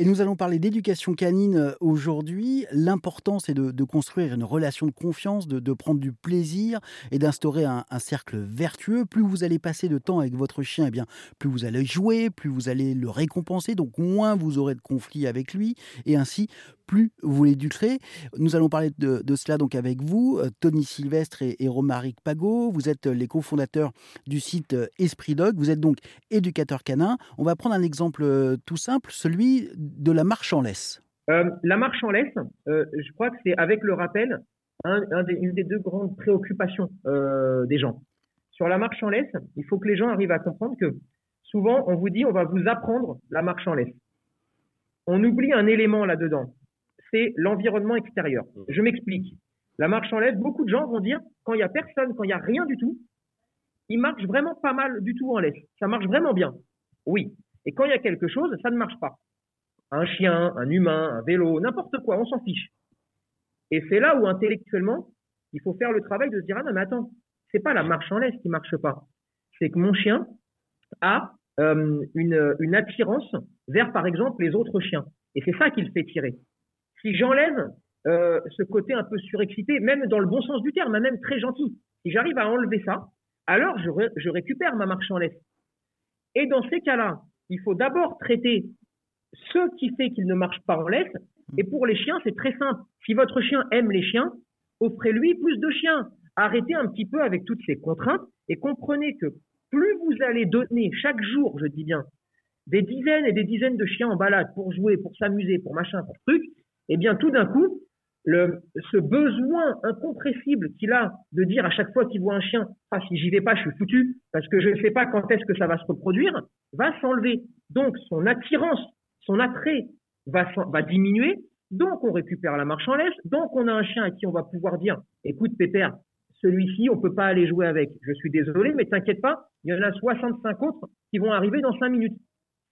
Et nous allons parler d'éducation canine euh, aujourd'hui. L'important, c'est de, construire une relation de confiance, de, prendre du plaisir et d'instaurer un, cercle vertueux. Plus vous allez passer de temps avec votre chien, eh bien, plus vous allez jouer, plus vous allez le récompenser, donc moins vous aurez de conflits avec lui, et ainsi plus vous l'éduquerez. Nous allons parler de, cela donc avec vous, euh, Tony Sylvestre et, et Romaric Pagot. Vous êtes les cofondateurs du site euh, Esprit Dog. Vous êtes donc éducateur canin. On va prendre un exemple tout simple, celui de la marche en laisse euh, La marche en laisse, euh, je crois que c'est avec le rappel une des deux grandes préoccupations euh, des gens. Sur la marche en laisse, il faut que les gens arrivent à comprendre que souvent on vous dit on va vous apprendre la marche en laisse. On oublie un élément là-dedans, c'est l'environnement extérieur. Mmh. Je m'explique. La marche en laisse, beaucoup de gens vont dire quand il y a personne, quand il y a rien du tout, il marche vraiment pas mal du tout en laisse. Ça marche vraiment bien. Oui. Et quand il y a quelque chose, ça ne marche pas un chien, un humain, un vélo, n'importe quoi, on s'en fiche. Et c'est là où intellectuellement, il faut faire le travail de se dire ah non mais attends, c'est pas la marche en laisse qui marche pas, c'est que mon chien a euh, une, une attirance vers par exemple les autres chiens, et c'est ça qui le fait tirer. Si j'enlève euh, ce côté un peu surexcité, même dans le bon sens du terme, même très gentil, si j'arrive à enlever ça, alors je, je récupère ma marche en laisse. Et dans ces cas-là, il faut d'abord traiter ce qui fait qu'il ne marche pas en laisse. Et pour les chiens, c'est très simple. Si votre chien aime les chiens, offrez-lui plus de chiens. Arrêtez un petit peu avec toutes ces contraintes et comprenez que plus vous allez donner chaque jour, je dis bien, des dizaines et des dizaines de chiens en balade pour jouer, pour s'amuser, pour machin, pour truc, eh bien tout d'un coup, ce besoin incompressible qu'il a de dire à chaque fois qu'il voit un chien, ah si j'y vais pas, je suis foutu, parce que je ne sais pas quand est-ce que ça va se reproduire, va s'enlever. Donc son attirance son attrait va, diminuer, donc on récupère la marche en laisse, donc on a un chien à qui on va pouvoir dire, écoute Pépère, celui-ci, on peut pas aller jouer avec. Je suis désolé, mais t'inquiète pas, il y en a 65 autres qui vont arriver dans 5 minutes.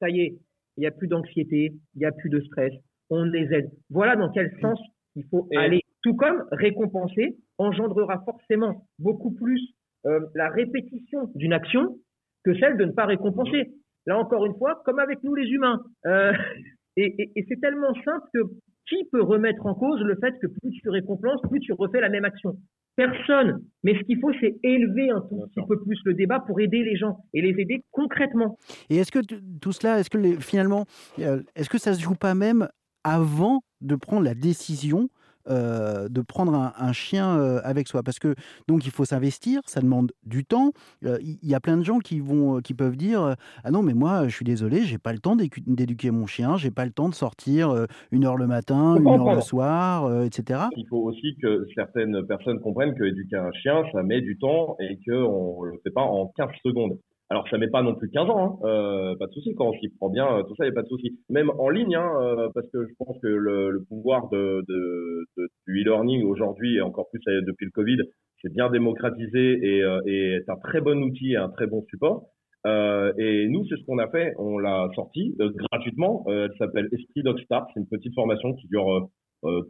Ça y est, il n'y a plus d'anxiété, il n'y a plus de stress, on les aide. Voilà dans quel sens il faut aller. Tout comme récompenser engendrera forcément beaucoup plus euh, la répétition d'une action que celle de ne pas récompenser. Là encore une fois, comme avec nous les humains. Euh, et, c'est tellement simple que qui peut remettre en cause le fait que plus tu récompenses, plus tu refais la même action? Personne. Mais ce qu'il faut, c'est élever un tout petit peu plus le débat pour aider les gens et les aider concrètement. Et est-ce que tout cela, est-ce que finalement, euh, est-ce que ça se joue pas même avant de prendre la décision euh, de prendre un, chien euh, avec soi parce que donc il faut s'investir, ça demande du temps. Euh, il y, a plein de gens qui vont, qui peuvent dire ah non mais moi je suis désolé, j'ai pas le temps d'éduquer mon chien, j'ai pas le temps de sortir une heure le matin, une heure le soir, etc. Il faut aussi que certaines personnes comprennent que éduquer un chien ça met du temps et que on le fait pas en 15 secondes. Alors ça met pas non plus 15 ans, hein, euh, pas de souci quand on s'y prend bien, tout ça, il y a pas de souci. Même en ligne, hein, euh, parce que je pense que le, le pouvoir de, de, de du e-learning aujourd'hui et encore plus euh, depuis le Covid, c'est bien démocratisé et, et est un très bon outil et un très bon support. Euh, et nous, c'est ce qu'on a fait. On l'a sorti gratuitement. elle s'appelle Esprit Start. C'est une petite formation qui dure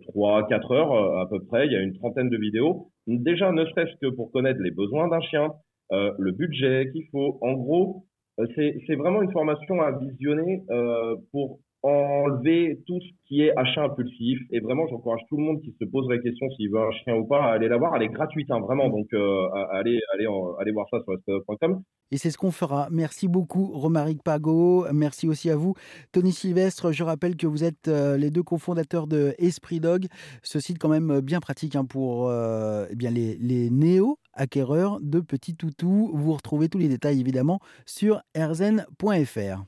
trois, euh, quatre heures à peu près. Il y a une trentaine de vidéos. Déjà, ne serait-ce que pour connaître les besoins d'un chien, euh, le budget qu'il faut. En gros, euh, c'est vraiment une formation à visionner euh, pour enlever tout ce qui est achat impulsif. Et vraiment, j'encourage tout le monde qui se pose la question s'il veut un chien ou pas à aller la voir. Elle est gratuite, hein, vraiment. Donc, euh, allez, allez, allez voir ça sur SPF.com. Et c'est ce qu'on fera. Merci beaucoup, Romaric Pago. Merci aussi à vous, Tony Sylvestre. Je rappelle que vous êtes les deux cofondateurs de Esprit Dog, ce site quand même bien pratique hein, pour eh bien les, les néo-acquéreurs de petits toutous. Vous retrouvez tous les détails évidemment sur erzen.fr.